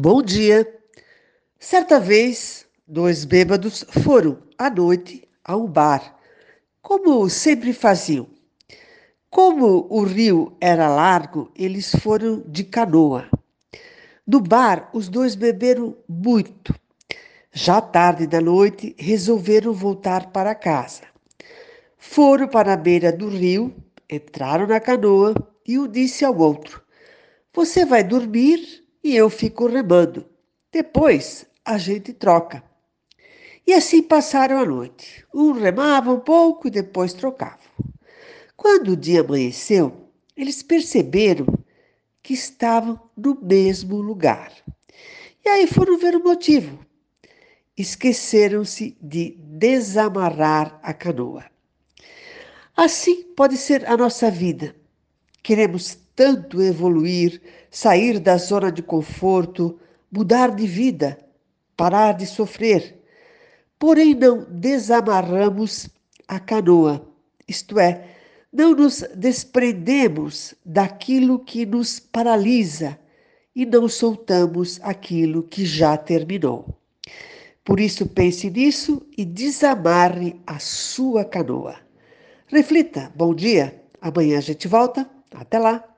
Bom dia. Certa vez, dois bêbados foram à noite a um bar, como sempre faziam. Como o rio era largo, eles foram de canoa. No bar, os dois beberam muito. Já tarde da noite, resolveram voltar para casa. Foram para a beira do rio, entraram na canoa e um disse ao outro: Você vai dormir e eu fico remando. Depois a gente troca. E assim passaram a noite. Um remava um pouco e depois trocava. Quando o dia amanheceu, eles perceberam que estavam no mesmo lugar. E aí foram ver o motivo. Esqueceram-se de desamarrar a canoa. Assim pode ser a nossa vida. Queremos tanto evoluir, sair da zona de conforto, mudar de vida, parar de sofrer. Porém, não desamarramos a canoa, isto é, não nos desprendemos daquilo que nos paralisa e não soltamos aquilo que já terminou. Por isso, pense nisso e desamarre a sua canoa. Reflita. Bom dia. Amanhã a gente volta. Até lá.